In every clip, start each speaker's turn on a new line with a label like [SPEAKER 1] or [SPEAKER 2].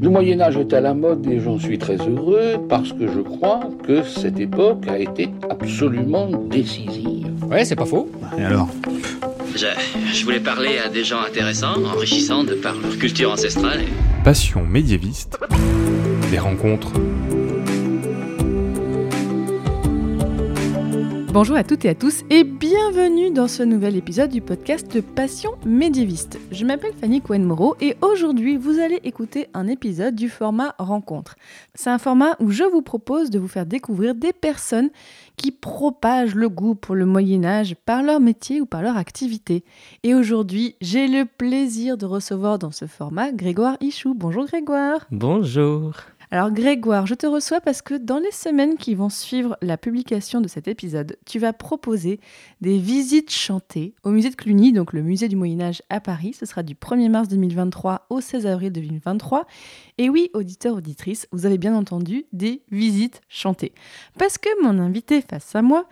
[SPEAKER 1] Le Moyen Âge est à la mode et j'en suis très heureux parce que je crois que cette époque a été absolument décisive.
[SPEAKER 2] Ouais, c'est pas faux.
[SPEAKER 3] Et alors?
[SPEAKER 4] Je, je, voulais parler à des gens intéressants, enrichissants de par leur culture ancestrale.
[SPEAKER 5] Passion médiéviste. Des rencontres
[SPEAKER 6] Bonjour à toutes et à tous et bienvenue dans ce nouvel épisode du podcast Passion médiéviste. Je m'appelle Fanny Cohen-Moreau et aujourd'hui vous allez écouter un épisode du format Rencontre. C'est un format où je vous propose de vous faire découvrir des personnes qui propagent le goût pour le Moyen Âge par leur métier ou par leur activité. Et aujourd'hui, j'ai le plaisir de recevoir dans ce format Grégoire Ichou. Bonjour Grégoire.
[SPEAKER 7] Bonjour.
[SPEAKER 6] Alors Grégoire, je te reçois parce que dans les semaines qui vont suivre la publication de cet épisode, tu vas proposer des visites chantées au musée de Cluny, donc le musée du Moyen Âge à Paris. Ce sera du 1er mars 2023 au 16 avril 2023. Et oui, auditeurs, auditrices, vous avez bien entendu des visites chantées. Parce que mon invité face à moi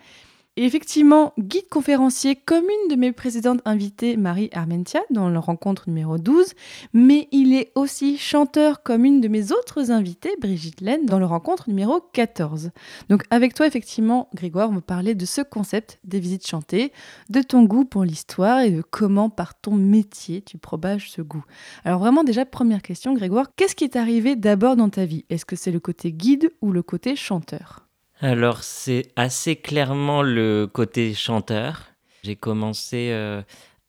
[SPEAKER 6] et effectivement, guide conférencier comme une de mes précédentes invitées, Marie Armentia, dans la rencontre numéro 12, mais il est aussi chanteur comme une de mes autres invitées, Brigitte Laine, dans le rencontre numéro 14. Donc avec toi, effectivement, Grégoire, on va parler de ce concept des visites chantées, de ton goût pour l'histoire et de comment par ton métier tu propages ce goût. Alors vraiment déjà, première question, Grégoire, qu'est-ce qui est arrivé d'abord dans ta vie? Est-ce que c'est le côté guide ou le côté chanteur?
[SPEAKER 7] Alors c'est assez clairement le côté chanteur. J'ai commencé euh,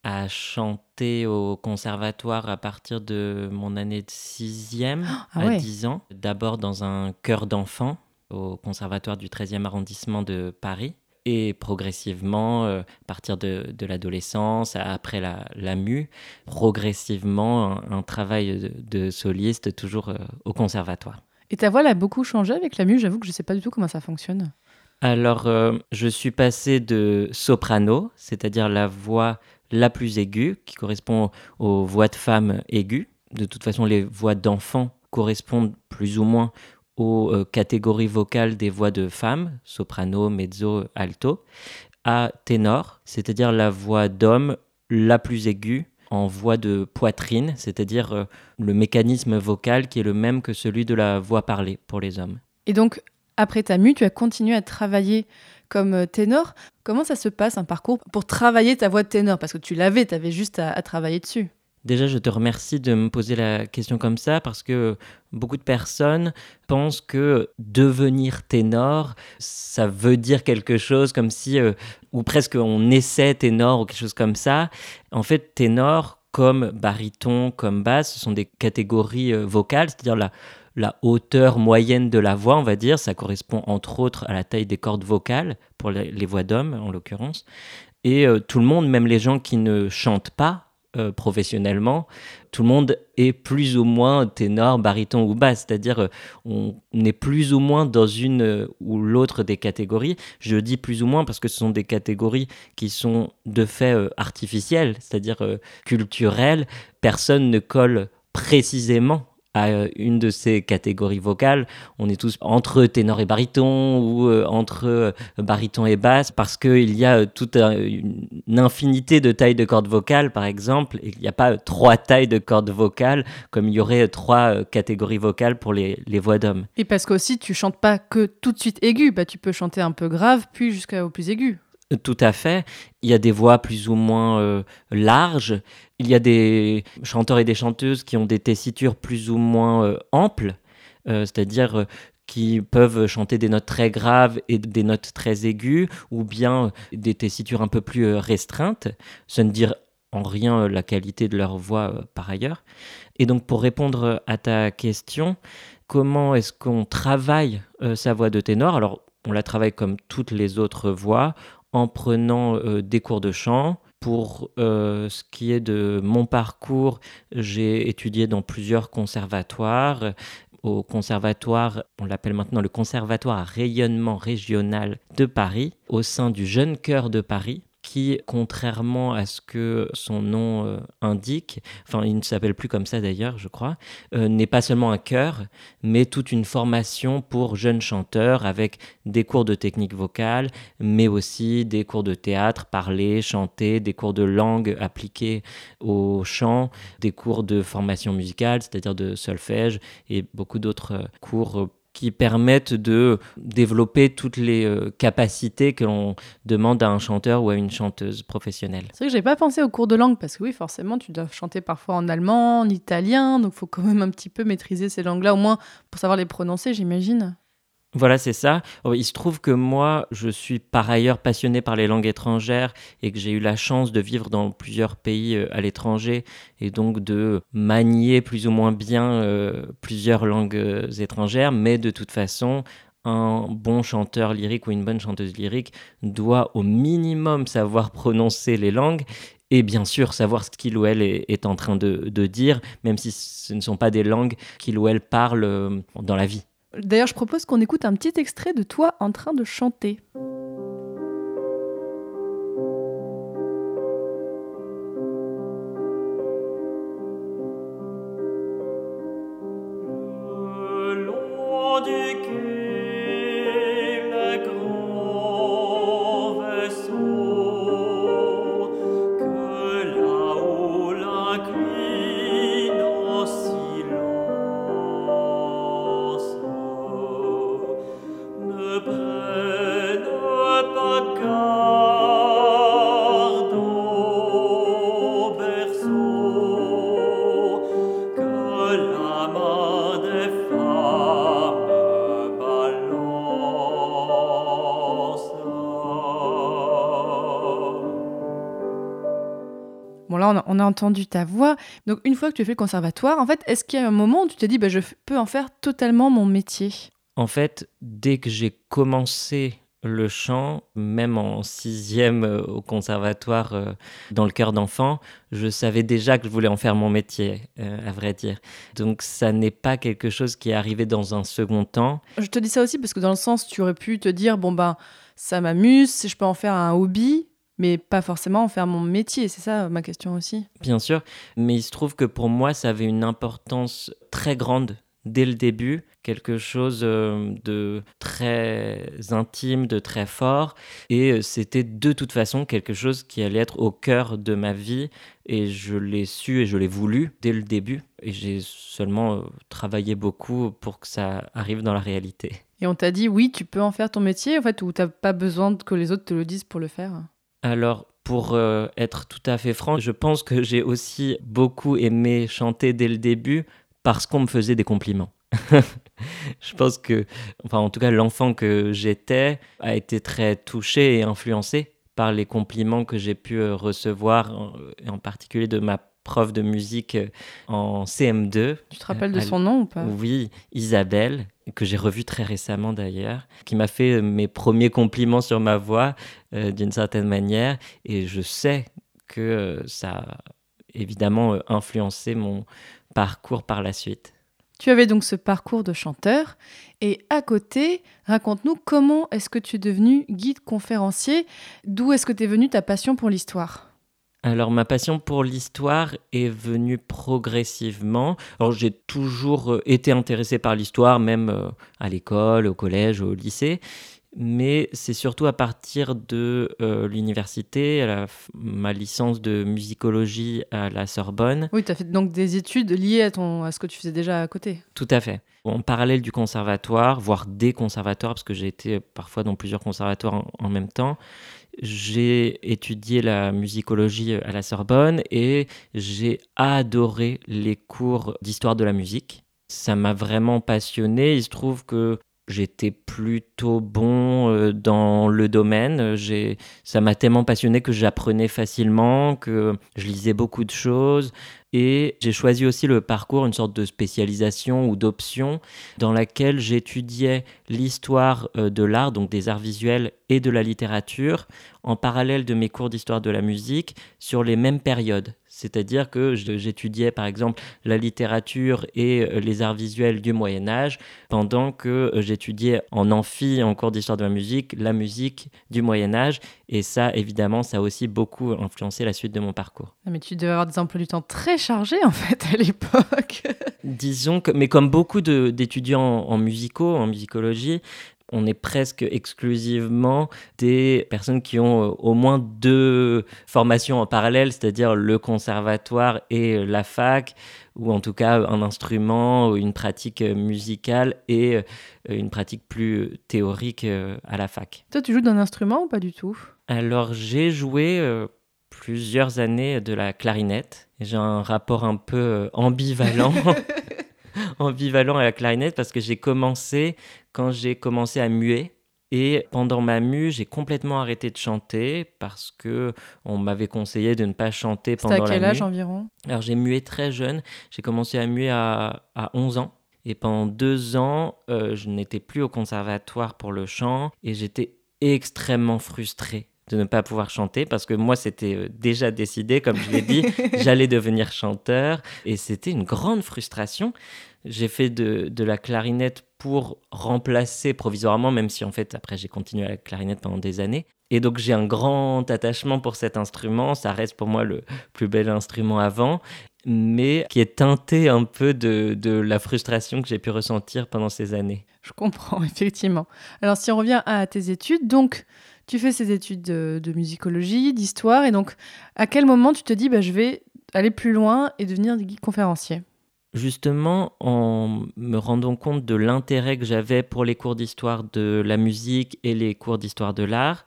[SPEAKER 7] à chanter au conservatoire à partir de mon année de sixième
[SPEAKER 6] Ah
[SPEAKER 7] à
[SPEAKER 6] ouais.
[SPEAKER 7] 10 ans. D'abord dans un chœur d'enfants au conservatoire du 13e arrondissement de Paris. Et progressivement, euh, à partir de, de l'adolescence, après la, la mue, progressivement un, un travail de, de soliste toujours euh, au conservatoire.
[SPEAKER 6] Et ta voix elle a beaucoup changé avec la mue, j'avoue que je sais pas du tout comment ça fonctionne.
[SPEAKER 7] Alors, euh, je suis passé de soprano, c'est-à-dire la voix la plus aiguë, qui correspond aux voix de femmes aiguës. De toute façon, les voix d'enfants correspondent plus ou moins aux euh, catégories vocales des voix de femmes, soprano, mezzo, alto, à ténor, c'est-à-dire la voix d'homme la plus aiguë en voix de poitrine, c'est-à-dire euh, le mécanisme vocal qui est le même que celui de la voix parlée pour les hommes.
[SPEAKER 6] Et donc, après ta mue, tu as continué à travailler comme euh, ténor. Comment ça se passe un parcours pour travailler ta voix de ténor? Parce que tu l'avais, tu avais juste à, à travailler dessus.
[SPEAKER 7] Déjà, je te remercie de me poser la question comme ça parce que beaucoup de personnes pensent que devenir ténor, ça veut dire quelque chose comme si, euh, ou presque on essaie ténor ou quelque chose comme ça. En fait, ténor, comme baryton, comme basse, ce sont des catégories euh, vocales, c'est-à-dire la, hauteur moyenne de la voix, on va dire. Ça correspond entre autres à la taille des cordes vocales, pour les, les voix d'hommes en l'occurrence. Et euh, tout le monde, même les gens qui ne chantent pas, euh, professionnellement, tout le monde est plus ou moins ténor, baryton ou basse, c'est-à-dire euh, on est plus ou moins dans une euh, ou l'autre des catégories. Je dis plus ou moins parce que ce sont des catégories qui sont de fait artificielles, c'est-à-dire culturelles. Personne ne colle précisément à euh, une de ces catégories vocales. On est tous entre ténor et baryton ou euh, entre euh, baryton et basse parce qu'il y a toute un- une infinité de tailles de cordes vocales, par exemple, il n'y a pas trois tailles de cordes vocales comme il y aurait trois catégories vocales pour les, les voix d'hommes.
[SPEAKER 6] Et parce qu'aussi, tu chantes pas que tout de suite aigu, bah, tu peux chanter un peu grave, puis jusqu'au plus aigu.
[SPEAKER 7] Tout à fait. Il y a des voix plus ou moins euh, larges. Il y a des chanteurs et des chanteuses qui ont des tessitures plus ou moins euh, amples, euh, c'est-à-dire qui peuvent chanter des notes très graves et des notes très aiguës, ou bien des tessitures un peu plus restreintes. Ça ne dire en rien la qualité de leur voix par ailleurs. Et donc pour répondre à ta question, comment est-ce qu'on travaille sa voix de ténor? Alors on la travaille comme toutes les autres voix en prenant euh, des cours de chant. Pour euh, ce qui est de mon parcours, j'ai étudié dans plusieurs conservatoires. Au conservatoire, on l'appelle maintenant le conservatoire à rayonnement régional de Paris, au sein du Jeune Chœur de Paris, qui, contrairement à ce que son nom euh, indique, enfin il ne s'appelle plus comme ça d'ailleurs, je crois, euh, n'est pas seulement un chœur, mais toute une formation pour jeunes chanteurs avec des cours de technique vocale, mais aussi des cours de théâtre, parler, chanter, des cours de langue appliqués au chant, des cours de formation musicale, c'est-à-dire de solfège, et beaucoup d'autres cours qui permettent de développer toutes les euh, capacités que l'on demande à un chanteur ou à une chanteuse professionnelle.
[SPEAKER 6] C'est vrai que j'ai pas pensé aux cours de langue parce que oui, forcément, tu dois chanter parfois en allemand, en italien, donc faut quand même un petit peu maîtriser ces langues-là, au moins pour savoir les prononcer, j'imagine.
[SPEAKER 7] Voilà, c'est ça. Oh, il se trouve que moi, je suis par ailleurs passionné par les langues étrangères et que j'ai eu la chance de vivre dans plusieurs pays euh, à l'étranger et donc de manier plus ou moins bien euh, plusieurs langues euh, étrangères. Mais de toute façon, un bon chanteur lyrique ou une bonne chanteuse lyrique doit au minimum savoir prononcer les langues et bien sûr savoir ce qu'il ou elle est, en train de, de, dire, même si ce ne sont pas des langues qu'il ou elle parle dans la vie.
[SPEAKER 6] D'ailleurs, je propose qu'on écoute un petit extrait de toi en train de chanter. On a entendu ta voix. Donc, une fois que tu as fait le conservatoire, en fait, est-ce qu'il y a un moment où tu t'es dit, bah, je peux en faire totalement mon métier?
[SPEAKER 7] En fait, dès que j'ai commencé le chant, même en sixième euh, au conservatoire euh, dans le cœur d'enfant, je savais déjà que je voulais en faire mon métier, euh, à vrai dire. Donc ça n'est pas quelque chose qui est arrivé dans un second temps.
[SPEAKER 6] Je te dis ça aussi parce que dans le sens, tu aurais pu te dire, bon ben, ça m'amuse, je peux en faire un hobby, mais pas forcément en faire mon métier. C'est ça ma question aussi.
[SPEAKER 7] Bien sûr, mais il se trouve que pour moi, ça avait une importance très grande dès le début, quelque chose euh, de très intime, de très fort, et euh, c'était de toute façon quelque chose qui allait être au cœur de ma vie, et je l'ai su et je l'ai voulu dès le début, et j'ai seulement euh, travaillé beaucoup pour que ça arrive dans la réalité.
[SPEAKER 6] Et on t'a dit oui, tu peux en faire ton métier, en fait, ou t'as pas besoin que les autres te le disent pour le faire?
[SPEAKER 7] Alors, pour euh, être tout à fait franc, je pense que j'ai aussi beaucoup aimé chanter dès le début parce qu'on me faisait des compliments. je pense que, enfin, en tout cas, l'enfant que j'étais a été très touché et influencé par les compliments que j'ai pu euh, recevoir, en, en particulier de ma prof de musique euh, en CM2.
[SPEAKER 6] Tu te rappelles de son nom ou pas?
[SPEAKER 7] Oui, Isabelle, que j'ai revue très récemment d'ailleurs, qui m'a fait mes premiers compliments sur ma voix euh, d'une certaine manière. Et je sais que ça a évidemment influencé mon parcours par la suite.
[SPEAKER 6] Tu avais donc ce parcours de chanteur et à côté, raconte-nous comment est-ce que tu es devenu guide conférencier D'où est-ce que tu es venu ta passion pour l'histoire?
[SPEAKER 7] Alors ma passion pour l'histoire est venue progressivement. Alors j'ai toujours euh, été intéressé par l'histoire, même euh, à l'école, au collège, au lycée. Mais c'est surtout à partir de euh, l'université, ma licence de musicologie à la Sorbonne.
[SPEAKER 6] Oui, tu as fait donc des études liées à, ton, à ce que tu faisais déjà à côté.
[SPEAKER 7] Tout à fait. En parallèle du conservatoire, voire des conservatoires, parce que j'ai été parfois dans plusieurs conservatoires en même temps j'ai étudié la musicologie à la Sorbonne et j'ai adoré les cours d'histoire de la musique. Ça m'a vraiment passionné. Il se trouve que j'étais plutôt bon euh, dans le domaine. Ça m'a tellement passionné que j'apprenais facilement, que je lisais beaucoup de choses. Et j'ai choisi aussi le parcours, une sorte de spécialisation ou d'option dans laquelle j'étudiais l'histoire euh, de l'art, donc des arts visuels et de la littérature, en parallèle de mes cours d'histoire de la musique sur les mêmes périodes C'est-à-dire que j'étudiais par exemple la littérature et euh, les arts visuels du Moyen Âge, pendant que euh, j'étudiais en amphi, en cours d'histoire de la musique, la musique du Moyen Âge. Et ça, évidemment, ça a aussi beaucoup influencé la suite de mon parcours.
[SPEAKER 6] Mais tu devais avoir des emplois du temps très chargés en fait à l'époque.
[SPEAKER 7] Disons que, mais comme beaucoup d'étudiants en musicaux, en musicologie, on est presque exclusivement des personnes qui ont euh, au moins deux formations en parallèle, c'est-à-dire le conservatoire et la fac, ou en tout cas un instrument, une pratique musicale et euh, une pratique plus théorique euh, à la fac.
[SPEAKER 6] Toi, tu joues d'un instrument ou pas du tout?
[SPEAKER 7] Alors, j'ai joué plusieurs années de la clarinette. J'ai un rapport un peu ambivalent. ambivalent à la clarinette parce que j'ai commencé quand j'ai commencé à muer. Et pendant ma mue, j'ai complètement arrêté de chanter parce que on m'avait conseillé de ne pas chanter pendant la
[SPEAKER 6] à quel âge
[SPEAKER 7] mue.
[SPEAKER 6] environ?
[SPEAKER 7] Alors j'ai mué très jeune. J'ai commencé à muer à, à 11 ans. Et pendant deux ans, euh, je n'étais plus au conservatoire pour le chant et j'étais extrêmement frustré de ne pas pouvoir chanter parce que moi c'était euh, déjà décidé comme je l'ai dit j'allais devenir chanteur et c'était une grande frustration j'ai fait de, de, la clarinette pour remplacer provisoirement, même si en fait après j'ai continué à la clarinette pendant des années. Et donc j'ai un grand attachement pour cet instrument, ça reste pour moi le plus bel instrument avant, mais qui est teinté un peu de, de la frustration que j'ai pu ressentir pendant ces années.
[SPEAKER 6] Je comprends, effectivement. Alors si on revient à tes études, donc tu fais ces études de, musicologie, d'histoire, et donc à quel moment tu te dis bah, je vais aller plus loin et devenir guide conférencier
[SPEAKER 7] Justement, en me rendant compte de l'intérêt que j'avais pour les cours d'histoire de la musique et les cours d'histoire de l'art,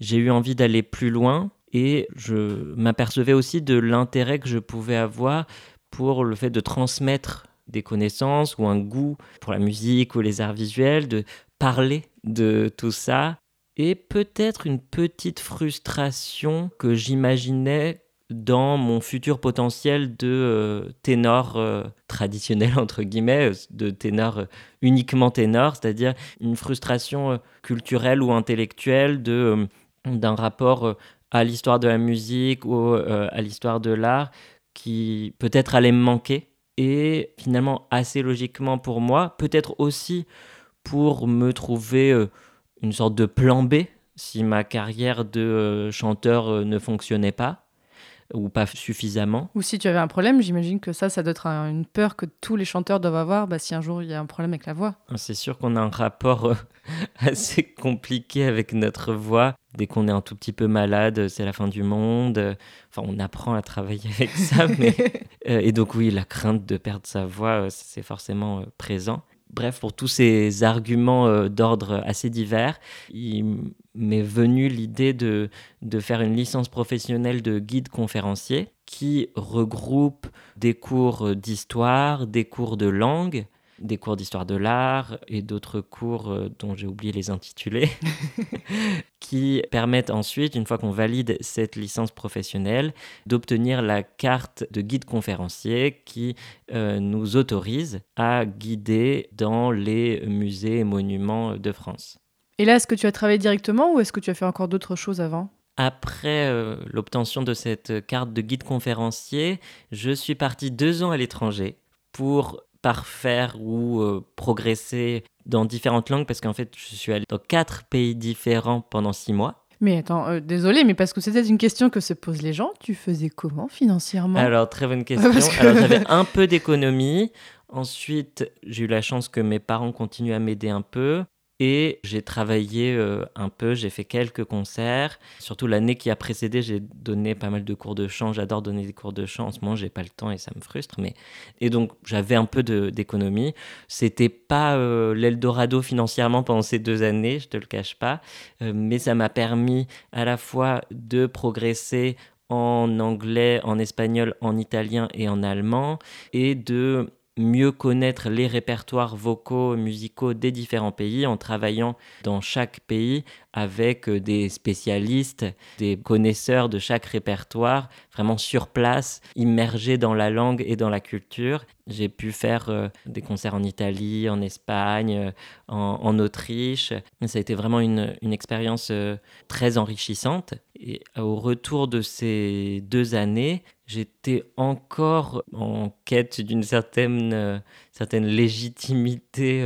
[SPEAKER 7] j'ai eu envie d'aller plus loin et je m'apercevais aussi de l'intérêt que je pouvais avoir pour le fait de transmettre des connaissances ou un goût pour la musique ou les arts visuels, de parler de tout ça et peut-être une petite frustration que j'imaginais dans mon futur potentiel de euh, ténor euh, traditionnel, entre guillemets, euh, de ténor uniquement ténor, c'est-à-dire une frustration culturelle ou intellectuelle de, d'un rapport à l'histoire de la musique ou à l'histoire de l'art qui peut-être allait me manquer. Et finalement, assez logiquement pour moi, peut-être aussi pour me trouver une sorte de plan B si ma carrière de chanteur ne fonctionnait pas ou pas suffisamment.
[SPEAKER 6] Ou si tu avais un problème, j'imagine que ça, ça doit être une peur que tous les chanteurs doivent avoir bah, si un jour il y a un problème avec la voix.
[SPEAKER 7] C'est sûr qu'on a un rapport euh, assez compliqué avec notre voix. Dès qu'on est un tout petit peu malade, c'est la fin du monde. Enfin, on apprend à travailler avec ça. Mais... Euh, et donc oui, la crainte de perdre sa voix, euh, c'est forcément présent. Bref, pour tous ces arguments euh, d'ordre assez divers, il m'est venu l'idée de, de faire une licence professionnelle de guide conférencier qui regroupe des cours d'histoire, des cours de langue, des cours d'histoire de l'art et d'autres cours euh, dont j'ai oublié les intitulés, qui permettent ensuite, une fois qu'on valide cette licence professionnelle, d'obtenir la carte de guide conférencier qui euh, nous autorise à guider dans les musées et monuments de France.
[SPEAKER 6] Et là, est-ce que tu as travaillé directement ou est-ce que tu as fait encore d'autres choses avant?
[SPEAKER 7] Après euh, l'obtention de cette carte de guide conférencier, je suis parti deux ans à l'étranger pour parfaire ou euh, progresser dans différentes langues parce qu'en fait, je suis allé dans quatre pays différents pendant six mois.
[SPEAKER 6] Mais attends, euh, désolé, mais parce que c'était une question que se posent les gens. Tu faisais comment financièrement?
[SPEAKER 7] Alors, très bonne question. Alors, j'avais un peu d'économie. Ensuite, j'ai eu la chance que mes parents continuent à m'aider un peu. Et j'ai travaillé euh, un peu, j'ai fait quelques concerts. Surtout l'année qui a précédé, j'ai donné pas mal de cours de chant. J'adore donner des cours de chant. En ce moment, j'ai pas le temps et ça me frustre. Mais et donc j'avais un peu d'économie. C'était pas euh, l'Eldorado financièrement pendant ces deux années, je te le cache pas. Euh, mais ça m'a permis à la fois de progresser en anglais, en espagnol, en italien et en allemand, et de mieux connaître les répertoires vocaux, musicaux des différents pays en travaillant dans chaque pays avec euh, des spécialistes, des connaisseurs de chaque répertoire vraiment sur place, immergé dans la langue et dans la culture. J'ai pu faire euh, des concerts en Italie, en Espagne, euh, en, Autriche. Ça a été vraiment une, expérience très enrichissante. Et au retour de ces deux années, j'étais encore en quête d'une certaine, certaine légitimité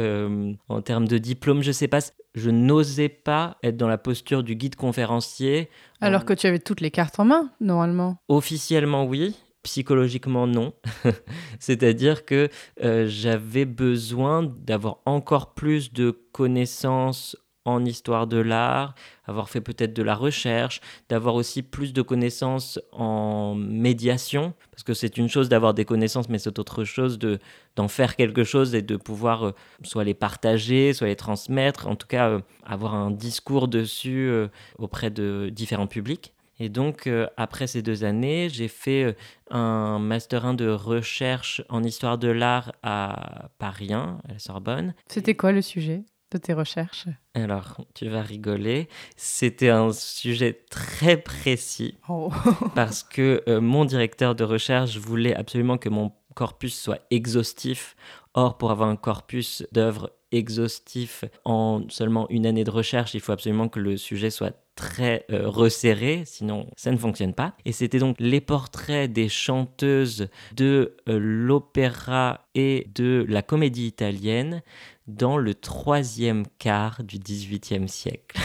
[SPEAKER 7] en termes de diplôme. Je sais pas, je n'osais pas être dans la posture du guide conférencier.
[SPEAKER 6] Alors que tu avais toutes les cartes en main, normalement.
[SPEAKER 7] Officiellement, oui psychologiquement non. C'est-à-dire que euh, j'avais besoin d'avoir encore plus de connaissances en histoire de l'art, avoir fait peut-être de la recherche, d'avoir aussi plus de connaissances en médiation, parce que c'est une chose d'avoir des connaissances, mais c'est autre chose de d'en faire quelque chose et de pouvoir euh, soit les partager, soit les transmettre, en tout cas euh, avoir un discours dessus auprès de différents publics. Et donc, euh, après ces deux années, j'ai fait euh, un Master 1 de recherche en histoire de l'art à Paris 1, à la Sorbonne.
[SPEAKER 6] C'était quoi le sujet? De tes recherches
[SPEAKER 7] Alors, tu vas rigoler. C'était un sujet très précis oh. parce que euh, mon directeur de recherche voulait absolument que mon corpus soit exhaustif. Or, pour avoir un corpus d'œuvres exhaustif en seulement une année de recherche, il faut absolument que le sujet soit très euh, resserré, sinon ça ne fonctionne pas. Et c'était donc les portraits des chanteuses de euh, l'opéra et de la comédie italienne dans le troisième quart du XVIIIe siècle.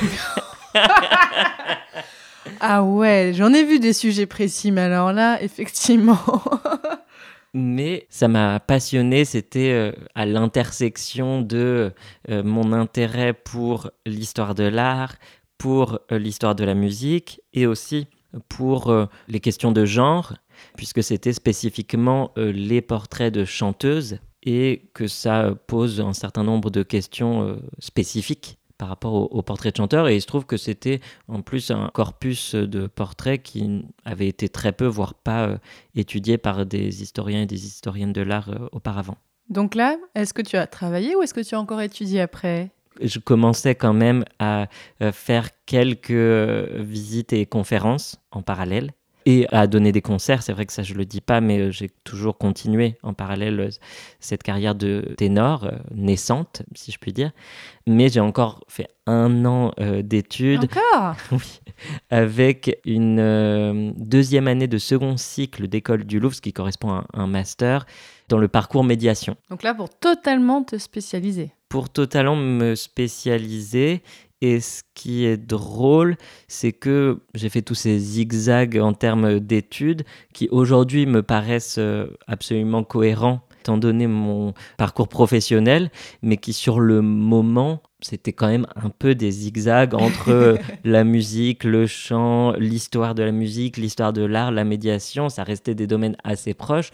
[SPEAKER 6] ah ouais, j'en ai vu des sujets précis, mais alors là, effectivement.
[SPEAKER 7] mais ça m'a passionné, c'était euh, à l'intersection de mon intérêt pour l'histoire de l'art, pour euh, l'histoire de la musique et aussi pour euh, les questions de genre, puisque c'était spécifiquement euh, les portraits de chanteuses et que ça pose un certain nombre de questions spécifiques par rapport aux, portraits de chanteurs. Et il se trouve que c'était en plus un corpus de portraits qui avait été très peu, voire pas étudié par des historiens et des historiennes de l'art auparavant.
[SPEAKER 6] Donc là, est-ce que tu as travaillé ou est-ce que tu as encore étudié après?
[SPEAKER 7] Je commençais quand même à euh, faire quelques euh, visites et conférences en parallèle et à donner des concerts. C'est vrai que ça, je le dis pas, mais euh, j'ai toujours continué en parallèle cette carrière de ténor naissante, si je puis dire. Mais j'ai encore fait un an d'études.
[SPEAKER 6] Encore?
[SPEAKER 7] Oui. Avec une deuxième année de second cycle d'école du Louvre, ce qui correspond à un master dans le parcours médiation.
[SPEAKER 6] Donc là, pour totalement te spécialiser?
[SPEAKER 7] Pour totalement me spécialiser. Et ce qui est drôle, c'est que j'ai fait tous ces zigzags en termes d'études qui aujourd'hui me paraissent euh, absolument cohérents étant donné mon parcours professionnel, mais qui sur le moment, c'était quand même un peu des zigzags entre euh, la musique, le chant, l'histoire de la musique, l'histoire de l'art, la médiation. Ça restait des domaines assez proches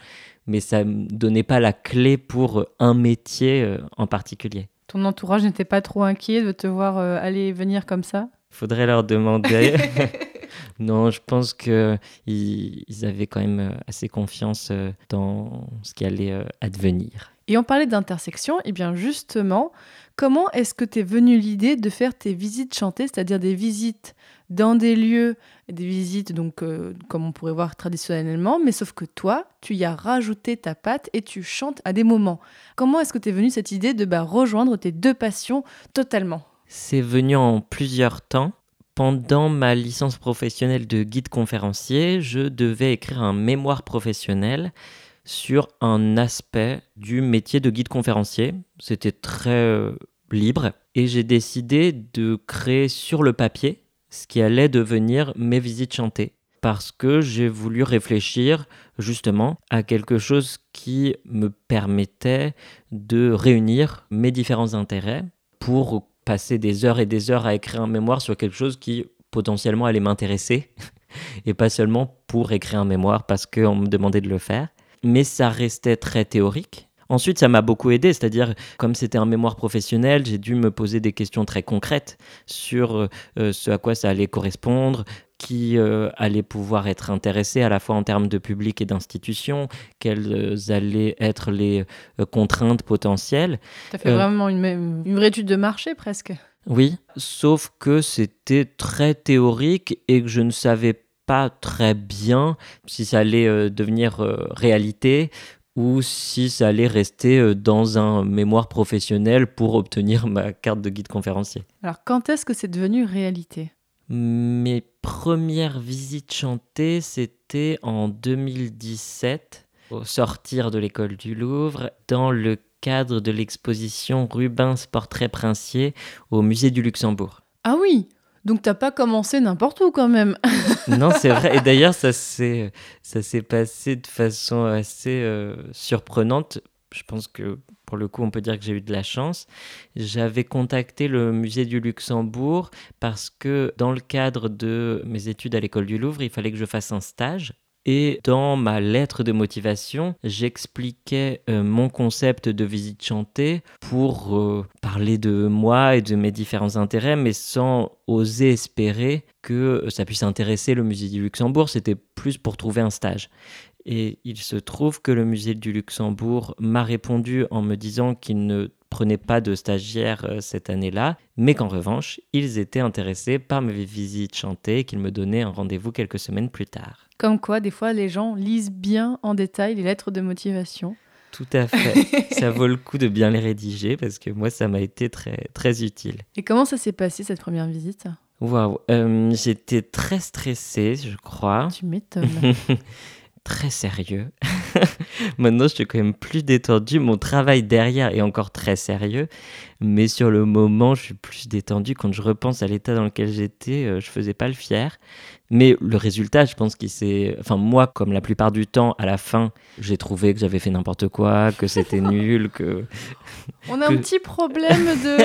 [SPEAKER 7] mais ça ne donnait pas la clé pour un métier euh, en particulier.
[SPEAKER 6] Ton entourage n'était pas trop inquiet de te voir euh, aller et venir comme ça?
[SPEAKER 7] Faudrait leur demander. non, je pense qu'ils ils avaient quand même euh, assez confiance dans ce qui allait advenir.
[SPEAKER 6] Et on parlait d'intersection, et bien justement, comment est-ce que tu es venu l'idée de faire tes visites chantées, c'est-à-dire des visites dans des lieux, des visites, donc euh, comme on pourrait voir traditionnellement, mais sauf que toi, tu y as rajouté ta patte et tu chantes à des moments. Comment est-ce que tu es venu cette idée de bah, rejoindre tes deux passions totalement?
[SPEAKER 7] C'est venu en plusieurs temps. Pendant ma licence professionnelle de guide conférencier, je devais écrire un mémoire professionnel sur un aspect du métier de guide conférencier. C'était très euh, libre et j'ai décidé de créer sur le papier ce qui allait devenir mes visites chantées. Parce que j'ai voulu réfléchir justement à quelque chose qui me permettait de réunir mes différents intérêts pour passer des heures et des heures à écrire un mémoire sur quelque chose qui potentiellement allait m'intéresser et pas seulement pour écrire un mémoire parce qu'on me demandait de le faire. Mais ça restait très théorique Ensuite, ça m'a beaucoup aidé, c'est-à-dire, comme c'était un mémoire professionnel, j'ai dû me poser des questions très concrètes sur euh, euh, ce à quoi ça allait correspondre, qui euh, allait pouvoir être intéressé à la fois en termes de public et d'institution, quelles allaient être les contraintes potentielles.
[SPEAKER 6] Tu as fait vraiment une, une vraie étude de marché presque.
[SPEAKER 7] Oui, sauf que c'était très théorique et que je ne savais pas très bien si ça allait euh, devenir euh, réalité ou si ça allait rester euh, dans un mémoire professionnel pour obtenir ma carte de guide conférencier.
[SPEAKER 6] Alors, quand est-ce que c'est devenu réalité?
[SPEAKER 7] Mes premières visites chantées, c'était en 2017, au sortir de l'école du Louvre, dans le cadre de l'exposition Rubens Portrait Princier au musée du Luxembourg.
[SPEAKER 6] Ah oui donc t'as pas commencé n'importe où quand même.
[SPEAKER 7] non, c'est vrai. Et d'ailleurs, ça s'est ça s'est passé de façon assez euh, surprenante. Je pense que pour le coup, on peut dire que j'ai eu de la chance. J'avais contacté le musée du Luxembourg parce que dans le cadre de mes études à l'école du Louvre, il fallait que je fasse un stage et dans ma lettre de motivation, j'expliquais euh, mon concept de visite chantée pour euh, parler de moi et de mes différents intérêts, mais sans oser espérer que ça puisse intéresser le musée du Luxembourg. C'était plus pour trouver un stage. Et il se trouve que le musée du Luxembourg m'a répondu en me disant qu'il ne prenait pas de stagiaires euh, cette année-là, mais qu'en revanche, ils étaient intéressés par mes visites chantées et qu'ils me donnaient un rendez-vous quelques semaines plus tard.
[SPEAKER 6] Comme quoi, des fois, les gens lisent bien en détail les lettres de motivation.
[SPEAKER 7] Tout à fait. ça vaut le coup de bien les rédiger parce que moi, ça m'a été très, très utile.
[SPEAKER 6] Et comment ça s'est passé cette première visite?
[SPEAKER 7] Waouh, euh, j'étais très stressée, je crois.
[SPEAKER 6] Tu m'étonnes.
[SPEAKER 7] très sérieux. Maintenant, je suis quand même plus détendu. Mon travail derrière est encore très sérieux. Mais sur le moment, je suis plus détendu. Quand je repense à l'état dans lequel j'étais, euh, je faisais pas le fier. Mais le résultat, je pense qu'il s'est. Enfin, moi, comme la plupart du temps, à la fin, j'ai trouvé que j'avais fait n'importe quoi, que c'était nul, que.
[SPEAKER 6] On a un petit problème de.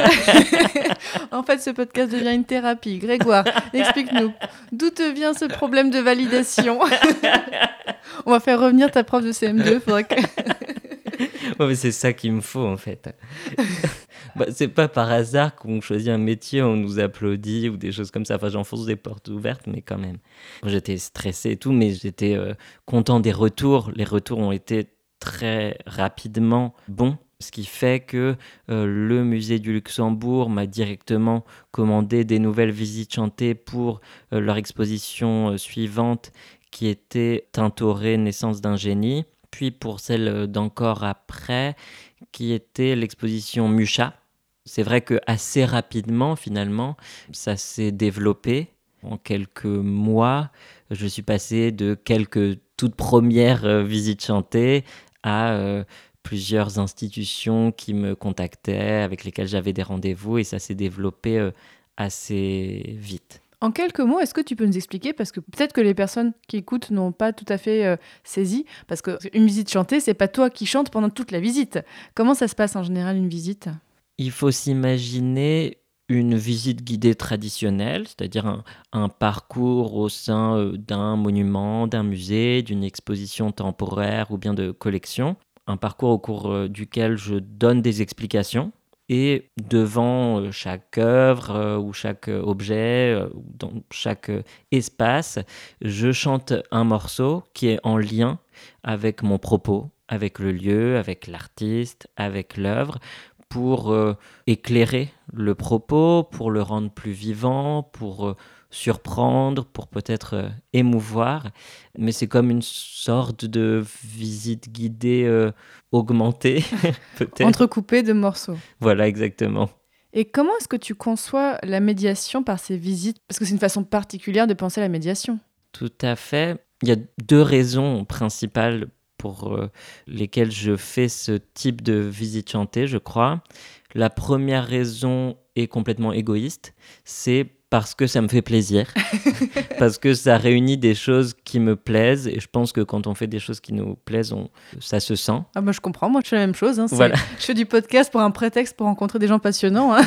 [SPEAKER 6] en fait, ce podcast devient une thérapie. Grégoire, explique-nous. D'où te vient ce problème de validation? On va faire revenir ta prof de CM2. Faudrait que...
[SPEAKER 7] ouais, c'est ça qu'il me faut, en fait. bah, c'est pas par hasard qu'on choisit un métier, on nous applaudit ou des choses comme ça. Enfin, j'enfonce des portes ouvertes, mais quand même. J'étais stressé et tout, mais j'étais euh, content des retours. Les retours ont été très rapidement bons. Ce qui fait que euh, le musée du Luxembourg m'a directement commandé des nouvelles visites chantées pour euh, leur exposition suivante qui était Tintoré, naissance d'un génie. Puis pour celle d'encore après, qui était l'exposition Mucha, c'est vrai que assez rapidement, finalement, ça s'est développé. En quelques mois, je suis passé de quelques toutes premières euh, visites chantées à euh, plusieurs institutions qui me contactaient, avec lesquelles j'avais des rendez-vous, et ça s'est développé euh, assez vite.
[SPEAKER 6] En quelques mots, est-ce que tu peux nous expliquer Parce que peut-être que les personnes qui écoutent n'ont pas tout à fait saisi. Parce qu'une visite chantée, c'est pas toi qui chantes pendant toute la visite. Comment ça se passe en général une visite?
[SPEAKER 7] Il faut s'imaginer une visite guidée traditionnelle, c'est-à-dire un, parcours au sein euh, d'un monument, d'un musée, d'une exposition temporaire ou bien de collection. Un parcours au cours euh, duquel je donne des explications et devant euh, chaque œuvre ou chaque objet, dans chaque espace, je chante un morceau qui est en lien avec mon propos, avec le lieu, avec l'artiste, avec l'œuvre, pour euh, éclairer le propos, pour le rendre plus vivant, pour euh, surprendre, pour peut-être euh, émouvoir. Mais c'est comme une sorte de visite guidée augmentée, peut-être.
[SPEAKER 6] Entrecoupée de morceaux.
[SPEAKER 7] Voilà, exactement.
[SPEAKER 6] Et comment est-ce que tu conçois la médiation par ces visites? Parce que c'est une façon particulière de penser la médiation.
[SPEAKER 7] Tout à fait. Il y a deux raisons principales pour euh, lesquels je fais ce type de visite chantée, je crois. La première raison est complètement égoïste, c'est parce que ça me fait plaisir, parce que ça réunit des choses qui me plaisent, et je pense que quand on fait des choses qui nous plaisent, on, ça se sent.
[SPEAKER 6] Ah bah je comprends, moi je fais la même chose. Hein, voilà. Je fais du podcast pour un prétexte pour rencontrer des gens passionnants. Hein.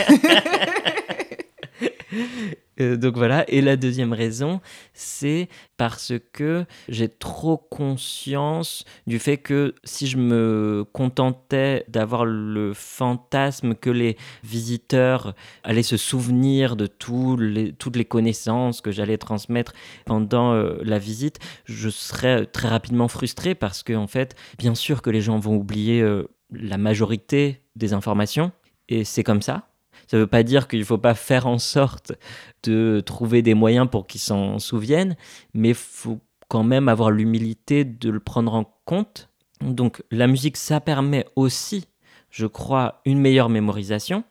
[SPEAKER 7] Euh, donc voilà. Et la deuxième raison, c'est parce que j'ai trop conscience du fait que si je me contentais d'avoir le fantasme que les visiteurs allaient se souvenir de toutes les connaissances que j'allais transmettre pendant euh, la visite, je serais très rapidement frustré parce que en fait, bien sûr que les gens vont oublier euh, la majorité des informations et c'est comme ça Ça ne veut pas dire qu'il ne faut pas faire en sorte de trouver des moyens pour qu'ils s'en souviennent, mais faut quand même avoir l'humilité de le prendre en compte. Donc la musique, ça permet aussi, je crois, une meilleure mémorisation,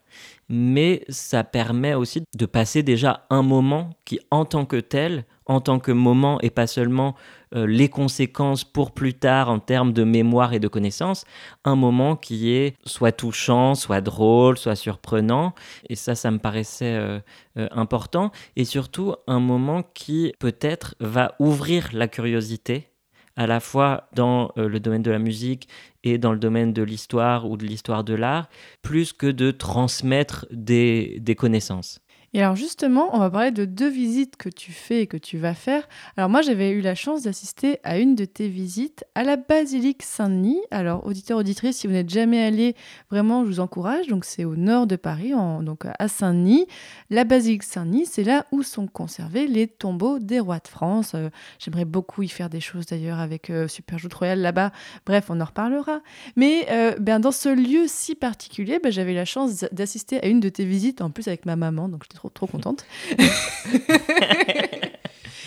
[SPEAKER 7] mais ça permet aussi de passer déjà un moment qui, en tant que tel, en tant que moment et pas seulement euh, les conséquences pour plus tard en termes de mémoire et de connaissances, un moment qui est soit touchant, soit drôle, soit surprenant. Et ça, ça me paraissait euh, euh, important. Et surtout, un moment qui peut-être va ouvrir la curiosité à la fois dans le domaine de la musique et dans le domaine de l'histoire ou de l'histoire de l'art, plus que de transmettre des connaissances.
[SPEAKER 6] Et alors justement, on va parler de deux visites que tu fais et que tu vas faire. Alors moi, j'avais eu la chance d'assister à une de tes visites à la basilique Saint-Denis. Alors auditeur auditrice, si vous n'êtes jamais allé, vraiment, je vous encourage. Donc c'est au nord de Paris, donc à Saint-Denis. La basilique Saint-Denis, c'est là où sont conservés les tombeaux des rois de France. Euh, j'aimerais beaucoup y faire des choses d'ailleurs avec euh, Super Joute Royale là-bas. Bref, on en reparlera. Mais euh, ben, dans ce lieu si particulier, ben, j'avais la chance d'assister à une de tes visites, en plus avec ma maman. Donc j'étais trop, contente.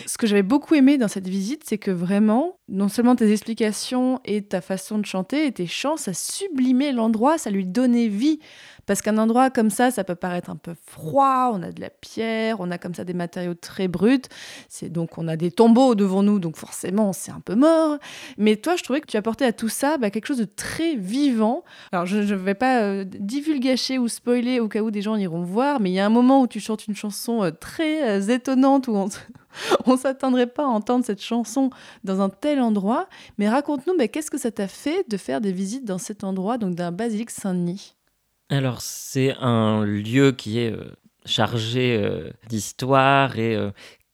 [SPEAKER 6] Ce que j'avais beaucoup aimé dans cette visite, c'est que vraiment, non seulement tes explications et ta façon de chanter et tes chants, ça sublimait l'endroit, ça lui donnait vie. Parce qu'un endroit comme ça, ça peut paraître un peu froid, on a de la pierre, on a comme ça des matériaux très bruts. C'est donc on a des tombeaux devant nous, donc forcément c'est un peu mort. Mais toi, je trouvais que tu apportais à tout ça bah, quelque chose de très vivant. Alors je ne vais pas euh, divulgacher ou spoiler au cas où des gens iront voir, mais il y a un moment où tu chantes une chanson euh, très euh, étonnante où on ne s'attendrait pas à entendre cette chanson dans un tel endroit. Mais raconte-nous, bah, qu'est-ce que ça t'a fait de faire des visites dans cet endroit, donc d'un basilique Saint-Denis?
[SPEAKER 7] Alors, c'est un lieu qui est euh, chargé euh, d'histoire et euh,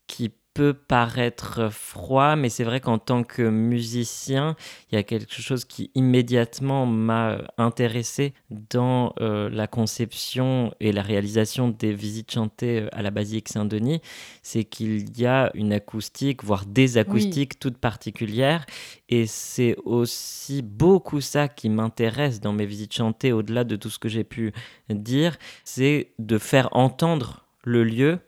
[SPEAKER 7] qui peut paraître froid, mais c'est vrai qu'en tant que musicien, il y a quelque chose qui immédiatement m'a intéressé dans euh, la conception et la réalisation des visites chantées euh, à la Basilique Saint-Denis, c'est qu'il y a une acoustique, voire des acoustiques toutes particulières, et c'est aussi beaucoup ça qui m'intéresse dans mes visites chantées, au-delà de tout ce que j'ai pu dire, c'est de faire entendre le lieu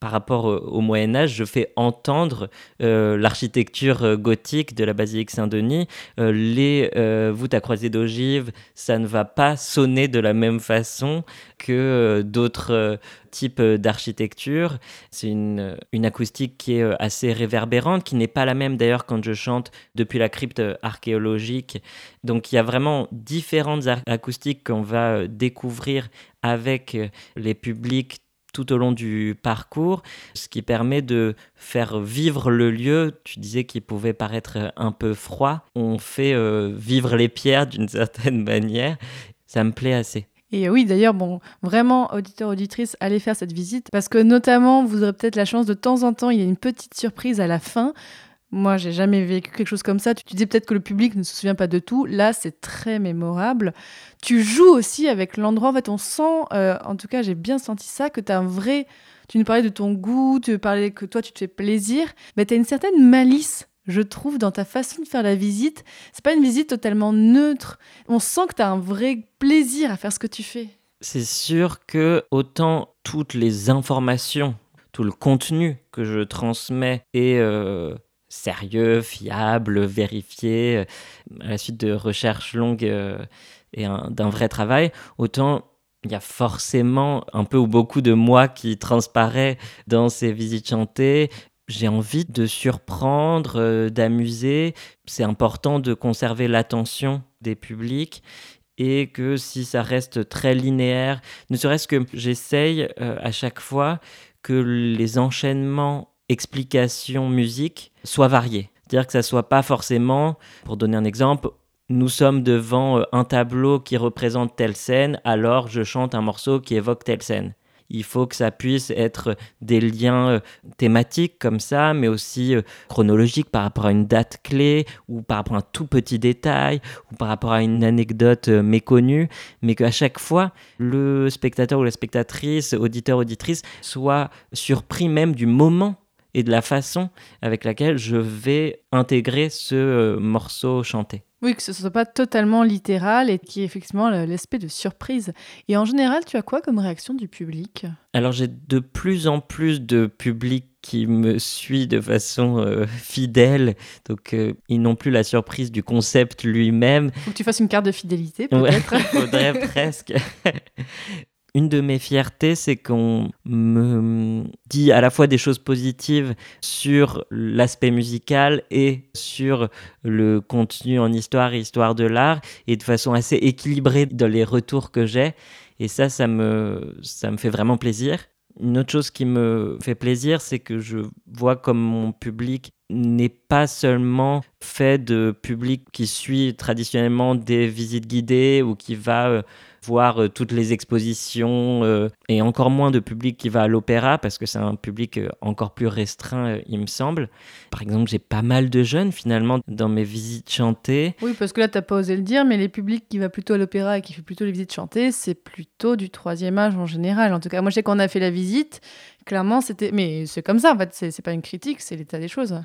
[SPEAKER 7] par rapport au Moyen Âge, je fais entendre euh, l'architecture euh, gothique de la basilique Saint-Denis. Euh, les voûtes à croisée d'ogive, ça ne va pas sonner de la même façon que d'autres types d'architecture. C'est une, une, acoustique qui est assez réverbérante, qui n'est pas la même d'ailleurs quand je chante depuis la crypte archéologique. Donc il y a vraiment différentes acoustiques qu'on va découvrir avec les publics tout au long du parcours, ce qui permet de faire vivre le lieu. Tu disais qu'il pouvait paraître un peu froid. On fait euh, vivre les pierres d'une certaine manière. Ça me plaît assez.
[SPEAKER 6] Et oui, d'ailleurs, bon, vraiment, auditeur, auditrice, allez faire cette visite parce que notamment, vous aurez peut-être la chance de temps en temps, il y a une petite surprise à la fin. Moi, j'ai jamais vécu quelque chose comme ça. Tu disais peut-être que le public ne se souvient pas de tout. Là, c'est très mémorable. Tu joues aussi avec l'endroit. En fait, on sent, euh, en tout cas, j'ai bien senti ça, que tu as un vrai. Tu nous parlais de ton goût, tu parlais que toi, tu te fais plaisir. Mais tu as une certaine malice, je trouve, dans ta façon de faire la visite. C'est pas une visite totalement neutre. On sent que tu as un vrai plaisir à faire ce que tu fais.
[SPEAKER 7] C'est sûr que autant toutes les informations, tout le contenu que je transmets est. Euh, sérieux, fiable, vérifié, euh, à la suite de recherches longues euh, et d'un vrai travail, autant il y a forcément un peu ou beaucoup de moi qui transparaît dans ces visites chantées. J'ai envie de surprendre, euh, d'amuser. C'est important de conserver l'attention des publics et que si ça reste très linéaire, ne serait-ce que j'essaye à chaque fois que les enchaînements explication musique soit variée. C'est-à-dire que ça soit pas forcément, pour donner un exemple, nous sommes devant euh, un tableau qui représente telle scène, alors je chante un morceau qui évoque telle scène. Il faut que ça puisse être des liens euh, thématiques comme ça, mais aussi euh, chronologiques par rapport à une date clé ou par rapport à un tout petit détail ou par rapport à une anecdote méconnue, mais qu'à chaque fois, le spectateur ou la spectatrice, auditeur, auditrice, soit surpris même du moment et de la façon avec laquelle je vais intégrer ce euh, morceau chanté.
[SPEAKER 6] Oui, que ce ne soit pas totalement littéral et qu'il y ait effectivement l'aspect de surprise. Et en général, tu as quoi comme réaction du public?
[SPEAKER 7] Alors j'ai de plus en plus de public qui me suit de façon euh, fidèle. Donc euh, ils n'ont plus la surprise du concept lui-même.
[SPEAKER 6] Faut que tu fasses une carte de fidélité peut-être.
[SPEAKER 7] Ouais, faudrait presque. Une de mes fiertés, c'est qu'on me dit à la fois des choses positives sur l'aspect musical et sur le contenu en histoire et histoire de l'art, et de façon assez équilibrée dans les retours que j'ai. Et ça, ça me, ça me fait vraiment plaisir. Une autre chose qui me fait plaisir, c'est que je vois comme mon public n'est pas seulement fait de public qui suit traditionnellement des visites guidées ou qui va euh, voir euh, toutes les expositions euh, et encore moins de public qui va à l'opéra parce que c'est un public euh, encore plus restreint, il me semble. Par exemple, j'ai pas mal de jeunes finalement dans mes visites chantées.
[SPEAKER 6] Oui, parce que là, t'as pas osé le dire, mais les publics qui va plutôt à l'opéra et qui fait plutôt les visites chantées, c'est plutôt du troisième âge en général. En tout cas, moi, je sais qu'on a fait la visite, clairement, c'était. Mais c'est comme ça, en fait, c'est pas une critique, c'est l'état des choses.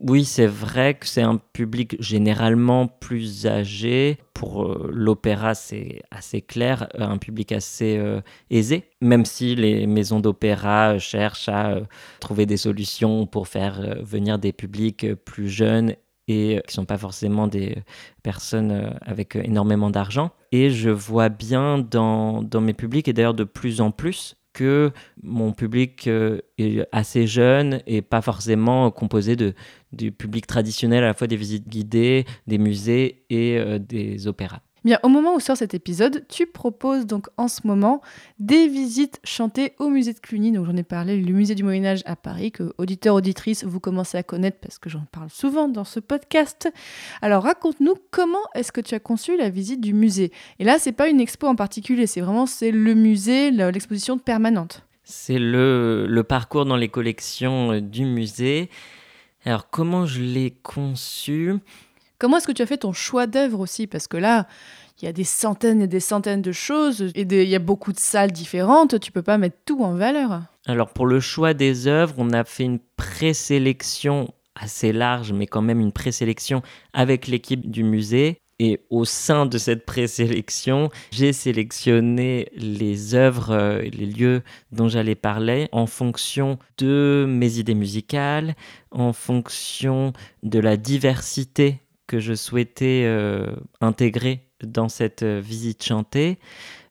[SPEAKER 7] Oui, c'est vrai que c'est un public généralement plus âgé. Pour euh, l'opéra, c'est assez clair, un public assez euh, aisé, même si les maisons d'opéra cherchent à euh, trouver des solutions pour faire venir des publics plus jeunes et qui ne sont pas forcément des personnes avec énormément d'argent. Et je vois bien dans, dans mes publics, et d'ailleurs de plus en plus, que mon public euh, est assez jeune et pas forcément composé de, du public traditionnel, à la fois des visites guidées, des musées et euh, des opéras.
[SPEAKER 6] Bien, au moment où sort cet épisode, tu proposes donc en ce moment des visites chantées au musée de Cluny. Donc j'en ai parlé, le musée du Moyen Âge à Paris, que auditeurs auditrices vous commencez à connaître parce que j'en parle souvent dans ce podcast. Alors raconte-nous comment est-ce que tu as conçu la visite du musée? Et là, c'est pas une expo en particulier, c'est vraiment c'est le musée, l'exposition permanente.
[SPEAKER 7] C'est le, le parcours dans les collections euh, du musée. Alors comment je l'ai conçu?
[SPEAKER 6] Comment est-ce que tu as fait ton choix d'œuvre aussi? Parce que là, il y a des centaines et des centaines de choses et il y a beaucoup de salles différentes. Tu peux pas mettre tout en valeur.
[SPEAKER 7] Alors pour le choix des œuvres, on a fait une présélection assez large, mais quand même une présélection avec l'équipe du musée. Et au sein de cette présélection, j'ai sélectionné les œuvres, euh, les lieux dont j'allais parler en fonction de mes idées musicales, en fonction de la diversité que je souhaitais euh, intégrer dans cette euh, visite chantée.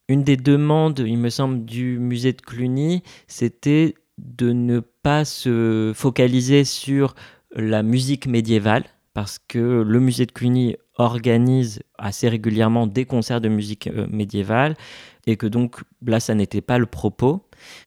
[SPEAKER 7] Une des demandes, il me semble, du musée de Cluny, c'était de ne pas se focaliser sur la musique médiévale, parce que le musée de Cluny organise assez régulièrement des concerts de musique euh, médiévale, et que donc là, ça n'était pas le propos.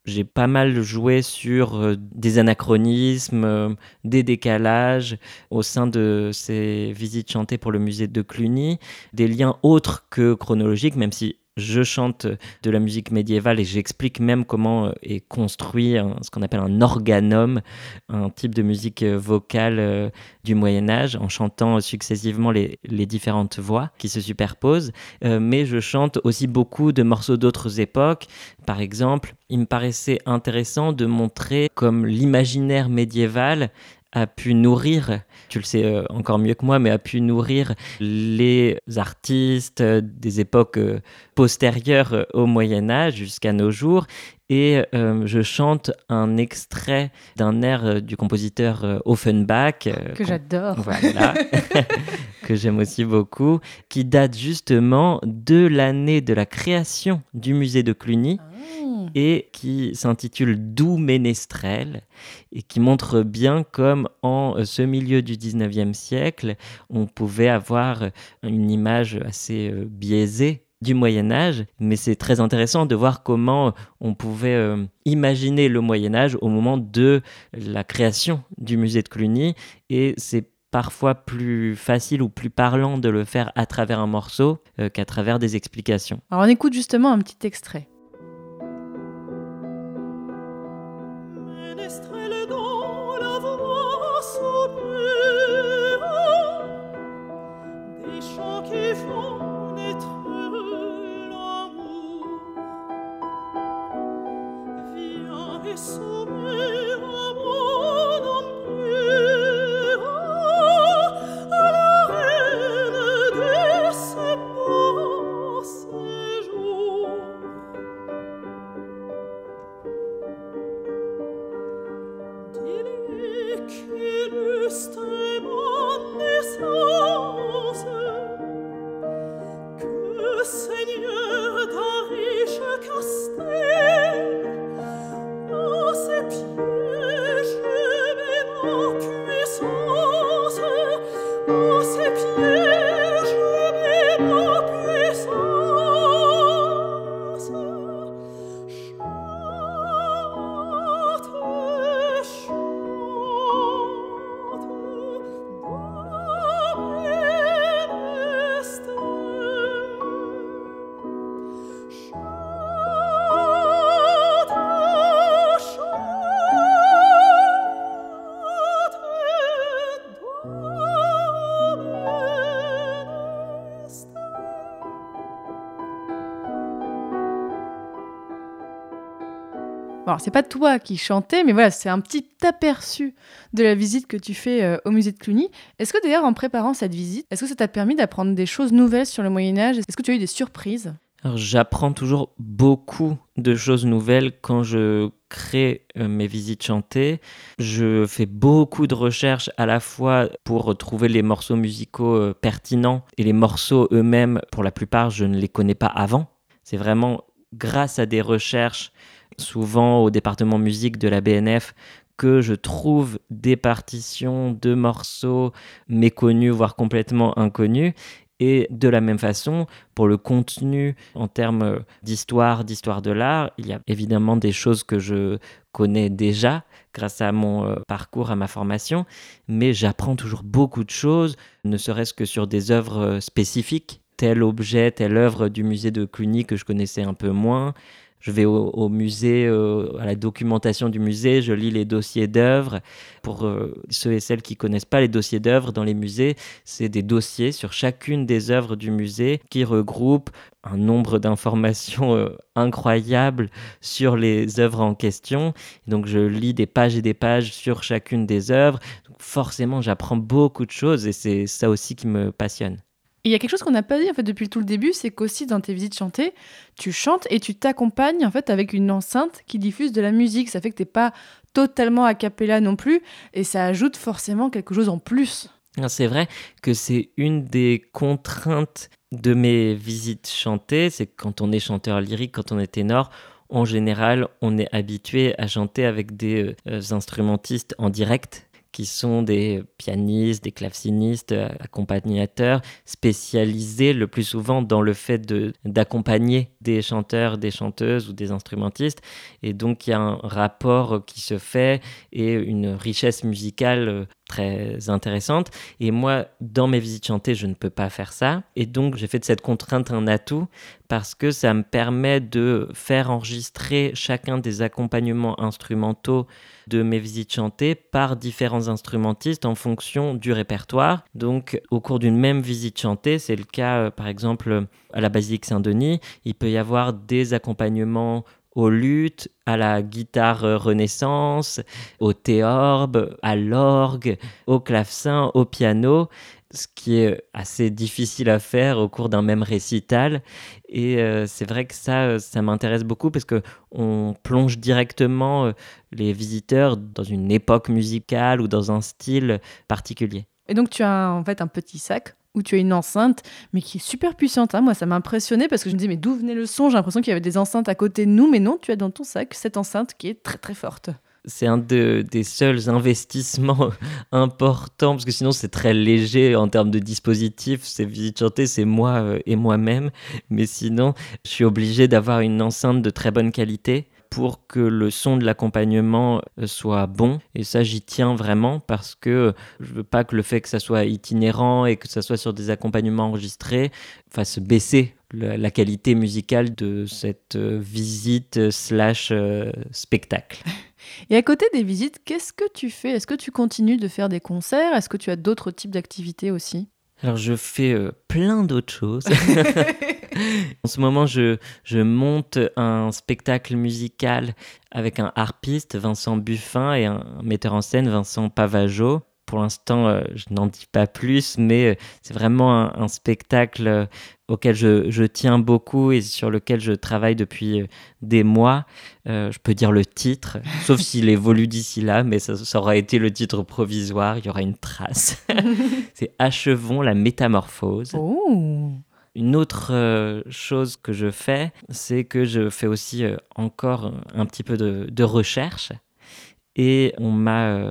[SPEAKER 7] J'ai pas mal joué sur euh, des anachronismes, euh, des décalages au sein de ces visites chantées pour le musée de Cluny, des liens autres que chronologiques, même si je chante de la musique médiévale et j'explique même comment euh, est construit ce qu'on appelle un organum, un type de musique euh, vocale euh, du Moyen Âge, en chantant successivement les, différentes voix qui se superposent. mais je chante aussi beaucoup de morceaux d'autres époques. Par exemple, il me paraissait intéressant de montrer comme l'imaginaire médiéval a pu nourrir, tu le sais euh, encore mieux que moi, mais a pu nourrir les artistes des époques euh, postérieures euh, au Moyen Âge jusqu'à nos jours. Et je chante un extrait d'un air du compositeur Offenbach.
[SPEAKER 6] que j'adore.
[SPEAKER 7] Voilà, que j'aime aussi beaucoup, qui date justement de l'année de la création du musée de Cluny. Ah et qui s'intitule Doux Ménestrel et qui montre bien comme en euh, ce milieu du 19e siècle, on pouvait avoir une image assez euh, biaisée du Moyen Âge, mais c'est très intéressant de voir comment on pouvait euh, imaginer le Moyen Âge au moment de la création du musée de Cluny, et c'est parfois plus facile ou plus parlant de le faire à travers un morceau qu'à travers des explications.
[SPEAKER 6] Alors on écoute justement un petit extrait. Bon, c'est pas toi qui chantais, mais voilà, c'est un petit aperçu de la visite que tu fais euh, au musée de Cluny. Est-ce que d'ailleurs, en préparant cette visite, est-ce que ça t'a permis d'apprendre des choses nouvelles sur le Moyen Âge Est-ce que tu as eu des surprises?
[SPEAKER 7] J'apprends toujours beaucoup de choses nouvelles quand je crée euh, mes visites chantées. Je fais beaucoup de recherches à la fois pour trouver les morceaux musicaux euh, pertinents et les morceaux eux-mêmes, pour la plupart, je ne les connais pas avant. C'est vraiment grâce à des recherches souvent au département musique de la BNF que je trouve des partitions de morceaux méconnus, voire complètement inconnus. Et de la même façon, pour le contenu en termes d'histoire, d'histoire de l'art, il y a évidemment des choses que je connais déjà grâce à mon euh, parcours, à ma formation, mais j'apprends toujours beaucoup de choses, ne serait-ce que sur des œuvres euh, spécifiques, tel objet, telle œuvre du musée de Cluny que je connaissais un peu moins, je vais au, musée, euh, à la documentation du musée, je lis les dossiers d'œuvres. Pour euh, ceux et celles qui connaissent pas les dossiers d'œuvres dans les musées, c'est des dossiers sur chacune des œuvres du musée qui regroupent un nombre d'informations euh, incroyables sur les œuvres en question. Donc je lis des pages et des pages sur chacune des œuvres. Forcément, j'apprends beaucoup de choses et c'est ça aussi qui me passionne
[SPEAKER 6] il y a quelque chose qu'on n'a pas dit en fait depuis tout le début, c'est qu'aussi dans tes visites chantées, tu chantes et tu t'accompagnes en fait avec une enceinte qui diffuse de la musique. Ça fait que t'es pas totalement a cappella non plus et ça ajoute forcément quelque chose en plus.
[SPEAKER 7] C'est vrai que c'est une des contraintes de mes visites chantées, c'est quand on est chanteur lyrique, quand on est ténor, en général, on est habitué à chanter avec des euh, instrumentistes en direct qui sont des pianistes, des clavecinistes, euh, accompagnateurs spécialisés le plus souvent dans le fait d'accompagner des chanteurs, des chanteuses ou des instrumentistes. Et donc il y a un rapport qui se fait et une richesse musicale euh, intéressante. Et moi, dans mes visites chantées, je ne peux pas faire ça. Et donc, j'ai fait de cette contrainte un atout parce que ça me permet de faire enregistrer chacun des accompagnements instrumentaux de mes visites chantées par différents instrumentistes en fonction du répertoire. Donc, au cours d'une même visite chantée, c'est le cas, euh, par exemple, à la Basilique Saint-Denis, il peut y avoir des accompagnements au luth, à la guitare renaissance, au théorbe, à l'orgue, au clavecin, au piano, ce qui est assez difficile à faire au cours d'un même récital. Et euh, c'est vrai que ça, ça m'intéresse beaucoup parce que on plonge directement euh, les visiteurs dans une époque musicale ou dans un style particulier.
[SPEAKER 6] Et donc tu as en fait un petit sac où tu as une enceinte, mais qui est super puissante. Hein. Moi, ça m'a impressionné parce que je me disais, mais d'où venait le son? J'ai l'impression qu'il y avait des enceintes à côté de nous, mais non, tu as dans ton sac cette enceinte qui est très très forte.
[SPEAKER 7] C'est un des seuls investissements importants, parce que sinon c'est très léger en termes de dispositif. C'est visite chanter, c'est moi euh, et moi-même. Mais sinon, je suis obligé d'avoir une enceinte de très bonne qualité pour que le son de l'accompagnement euh, soit bon. Et ça, j'y tiens vraiment parce que je veux pas que le fait que ça soit itinérant et que ça soit sur des accompagnements enregistrés fasse baisser la qualité musicale de cette euh, visite euh, slash spectacle.
[SPEAKER 6] Et à côté des visites, qu'est-ce que tu fais? Est-ce que tu continues de faire des concerts? Est-ce que tu as d'autres types d'activités aussi?
[SPEAKER 7] Alors je fais euh, plein d'autres choses. en ce moment, je, je monte un spectacle musical avec un harpiste, Vincent Buffin, et un metteur en scène, Vincent Pavageau. Pour l'instant, euh, je n'en dis pas plus, mais euh, c'est vraiment un, spectacle euh, auquel je, tiens beaucoup et sur lequel je travaille depuis des mois. je peux dire le titre, sauf s'il évolue d'ici là, mais ça, ça, aura été le titre provisoire, il y aura une trace. c'est Achevons la métamorphose.
[SPEAKER 6] Oh.
[SPEAKER 7] Une autre chose que je fais, c'est que je fais aussi encore un petit peu de, de recherche. Et on m'a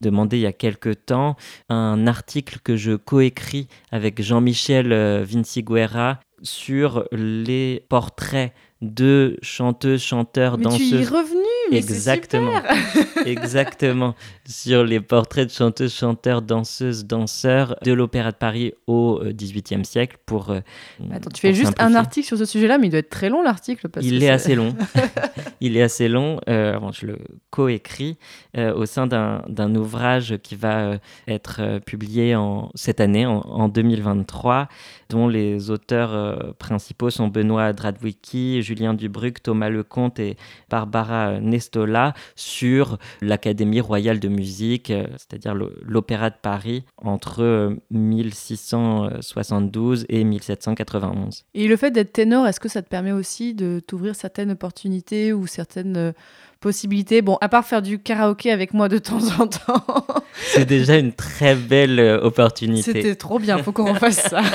[SPEAKER 7] demandé il y a quelque temps un article que je coécris avec Jean-Michel euh, Vinciguerra sur les portraits de chanteuses, chanteurs,
[SPEAKER 6] mais
[SPEAKER 7] danseuses. Tu
[SPEAKER 6] y es revenu, mais
[SPEAKER 7] exactement, exactement, sur les portraits de chanteuses, chanteurs, danseuses, danseurs de l'Opéra de Paris au XVIIIe siècle. Pour euh,
[SPEAKER 6] attends, tu fais juste un article sur ce sujet-là, mais il doit être très long l'article.
[SPEAKER 7] Il est, assez long. il est assez long. Euh, je le coécris euh, au sein d'un ouvrage qui va être publié en, cette année, en, en 2023, dont les auteurs principaux sont Benoît Dradwicki, Julien Dubruc, Thomas Lecomte et Barbara Nestola sur l'Académie royale de musique, euh, c'est-à-dire l'Opéra de Paris, entre 1672 et 1791.
[SPEAKER 6] Et le fait d'être ténor, est-ce que ça te permet aussi de t'ouvrir certaines opportunités ou certaines possibilités? Bon, à part faire du karaoké avec moi de temps en temps.
[SPEAKER 7] C'est déjà une très belle euh, opportunité.
[SPEAKER 6] C'était trop bien, faut qu'on refasse ça.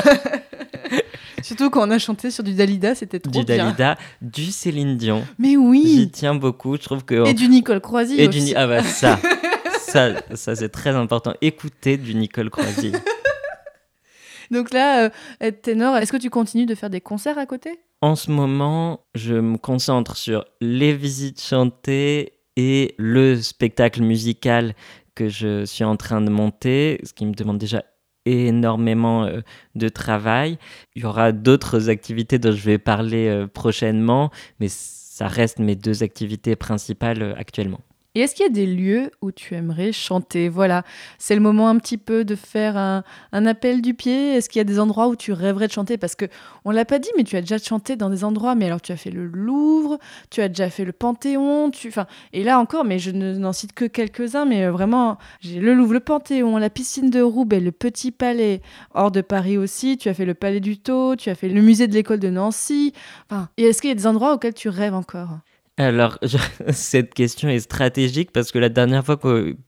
[SPEAKER 6] Surtout quand on a chanté sur du Dalida, c'était trop
[SPEAKER 7] bien.
[SPEAKER 6] Du
[SPEAKER 7] Dalida, du Céline Dion.
[SPEAKER 6] Mais oui.
[SPEAKER 7] J'y tiens beaucoup, je trouve que.
[SPEAKER 6] Et du Nicole Croisy
[SPEAKER 7] Et
[SPEAKER 6] aussi.
[SPEAKER 7] Du... Ah bah ça, ça, ça c'est très important. Écoutez du Nicole Croisy.
[SPEAKER 6] Donc là, euh, être ténor, est-ce que tu continues de faire des concerts à côté?
[SPEAKER 7] En ce moment, je me concentre sur les visites chantées et le spectacle musical que je suis en train de monter, ce qui me demande déjà énormément euh, de travail. Il y aura d'autres activités dont je vais parler euh, prochainement, mais ça reste mes deux activités principales actuellement.
[SPEAKER 6] Et est-ce qu'il y a des lieux où tu aimerais chanter? Voilà, c'est le moment un petit peu de faire un, appel du pied. Est-ce qu'il y a des endroits où tu rêverais de chanter? Parce que on l'a pas dit, mais tu as déjà chanté dans des endroits. Mais alors, tu as fait le Louvre, tu as déjà fait le Panthéon, tu, enfin, et là encore, mais je n'en cite que quelques-uns. Mais euh, vraiment, j'ai le Louvre, le Panthéon, la piscine de Roubaix, le Petit Palais, hors de Paris aussi. Tu as fait le Palais du Taux, tu as fait le musée de l'école de Nancy. Enfin, et est-ce qu'il y a des endroits auxquels tu rêves encore?
[SPEAKER 7] Alors, cette question est stratégique parce que la dernière fois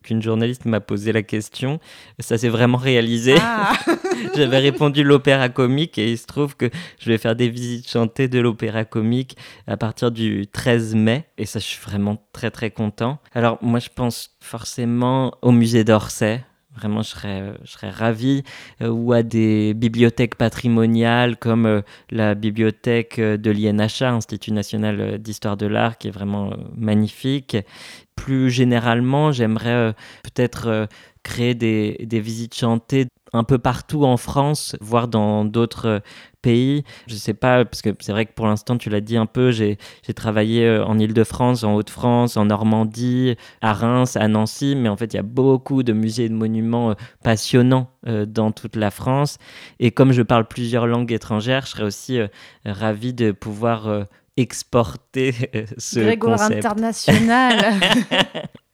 [SPEAKER 7] qu'une journaliste m'a posé la question, ça s'est vraiment réalisé. Ah. J'avais répondu l'opéra comique et il se trouve que je vais faire des visites chantées de l'opéra comique à partir du 13 mai et ça, je suis vraiment très très content. Alors, moi, je pense forcément au musée d'Orsay Vraiment, je serais, je serais ravi. Euh, ou à des bibliothèques patrimoniales comme euh, la bibliothèque euh, de l'INHA, Institut national d'histoire de l'art, qui est vraiment magnifique. Plus généralement, j'aimerais peut-être créer des, des visites chantées un peu partout en France, voire dans d'autres pays. Je sais pas, parce que c'est vrai que pour l'instant, tu l'as dit un peu, j'ai travaillé euh, en Ile-de-France, en Haute-France, en Normandie, à Reims, à Nancy, mais en fait, il y a beaucoup de musées et de monuments euh, passionnants euh, dans toute la France. Et comme je parle plusieurs langues étrangères, je serais aussi ravi de pouvoir exporter ce
[SPEAKER 6] Grégoire
[SPEAKER 7] concept.
[SPEAKER 6] international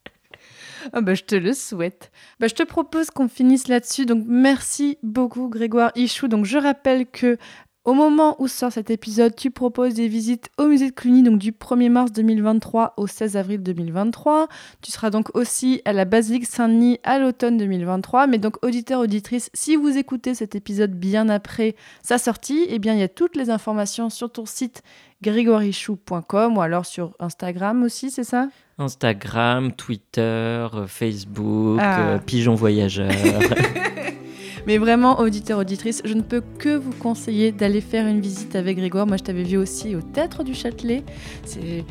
[SPEAKER 6] Ah bah, je te le souhaite. Bah, je te propose qu'on finisse là-dessus. Donc merci beaucoup Grégoire Ichou. Donc je rappelle que au moment où sort cet épisode, tu proposes des visites au musée de Cluny, donc du 1er mars 2023 au 16 avril 2023. Tu seras donc aussi à la basilique Saint-Denis à l'automne 2023. Mais donc, auditeur, auditrice, si vous écoutez cet épisode bien après sa sortie, eh bien, il y a toutes les informations sur ton site grégorichou.com ou alors sur Instagram aussi, c'est ça?
[SPEAKER 7] Instagram, Twitter, euh, Facebook, ah. euh, Pigeon Voyageur.
[SPEAKER 6] Mais vraiment, auditeur, auditrice, je ne peux que vous conseiller d'aller faire une visite avec Grégoire. Moi, je t'avais vu aussi au Théâtre du Châtelet. C'est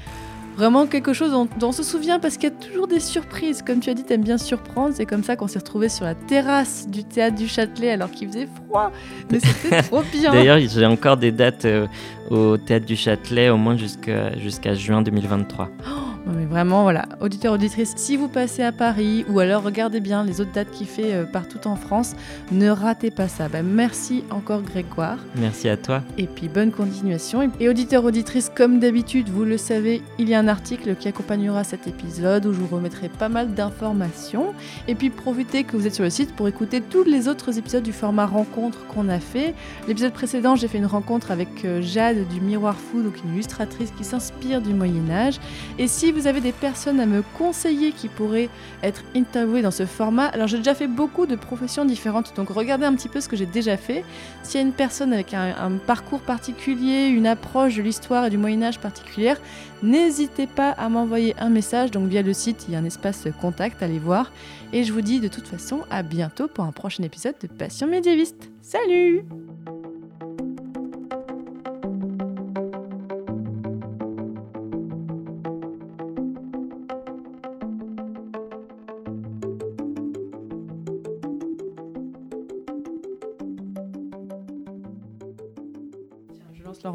[SPEAKER 6] vraiment quelque chose dont, on se souvient parce qu'il y a toujours des surprises. Comme tu as dit, tu aimes bien surprendre. C'est comme ça qu'on s'est retrouvés sur la terrasse du Théâtre du Châtelet alors qu'il faisait froid. Mais c'était trop bien.
[SPEAKER 7] D'ailleurs, j'ai encore des dates euh, au Théâtre du Châtelet, au moins jusqu'à juin 2023. Oh
[SPEAKER 6] mais vraiment, voilà, auditeur, auditrice, si vous passez à Paris ou alors regardez bien les autres dates qu'il fait euh, partout en France, ne ratez pas ça. Bah, merci encore Grégoire.
[SPEAKER 7] Merci à toi.
[SPEAKER 6] Et puis bonne continuation. Et auditeur, auditrice, comme d'habitude, vous le savez, il y a un article qui accompagnera cet épisode où je vous remettrai pas mal d'informations. Et puis profitez que vous êtes sur le site pour écouter tous les autres épisodes du format rencontre qu'on a fait. L'épisode précédent, j'ai fait une rencontre avec euh, Jade du Miroir Fou, donc une illustratrice qui s'inspire du Moyen Âge. Et si vous avez des personnes à me conseiller qui pourraient être interviewées dans ce format, alors j'ai déjà fait beaucoup de professions différentes, donc regardez un petit peu ce que j'ai déjà fait. S'il y a une personne avec un, parcours particulier, une approche de l'histoire et du Moyen Âge particulière, n'hésitez pas à m'envoyer un message. Donc via le site, il y a un espace contact, allez voir. Et je vous dis de toute façon à bientôt pour un prochain épisode de Passion médiéviste. Salut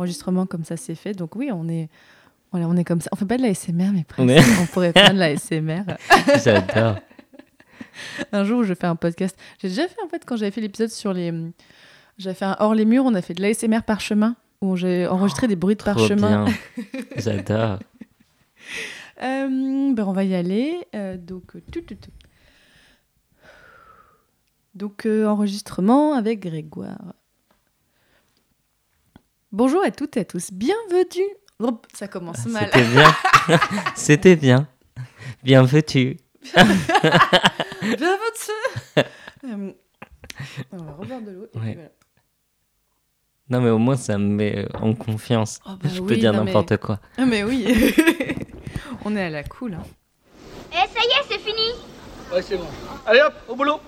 [SPEAKER 6] l'enregistrement comme ça c'est fait. Donc oui, on est, on est comme ça. On fait pas de la SMR, mais presque. On, pourrait faire de la SMR.
[SPEAKER 7] J'adore.
[SPEAKER 6] un jour où je fais un podcast, j'ai déjà fait en fait quand j'avais fait l'épisode sur les, j'avais fait un hors les murs, on a fait de la SMR par chemin. où j'ai enregistré des bruits de parchemin.
[SPEAKER 7] J'adore.
[SPEAKER 6] Euh, ben, on va y aller. Euh, donc, euh, tout, tout, tout. donc euh, enregistrement avec Grégoire. Bonjour à toutes et à tous. Bienvenue. Ça commence mal.
[SPEAKER 7] C'était bien. C'était bien. Bienvenue.
[SPEAKER 6] Bienvenue. Euh, on va revoir de l'eau.
[SPEAKER 7] Ouais.
[SPEAKER 6] voilà.
[SPEAKER 7] Non, mais au moins, ça me met euh, en confiance.
[SPEAKER 6] Oh, bah
[SPEAKER 7] Je peux dire
[SPEAKER 6] mais-
[SPEAKER 7] n'importe quoi.
[SPEAKER 6] Ah mais oui. on est à la cool. hein.
[SPEAKER 2] Eh, ça y est, c'est fini
[SPEAKER 3] Ouais, c'est bon. Allez hop, au boulot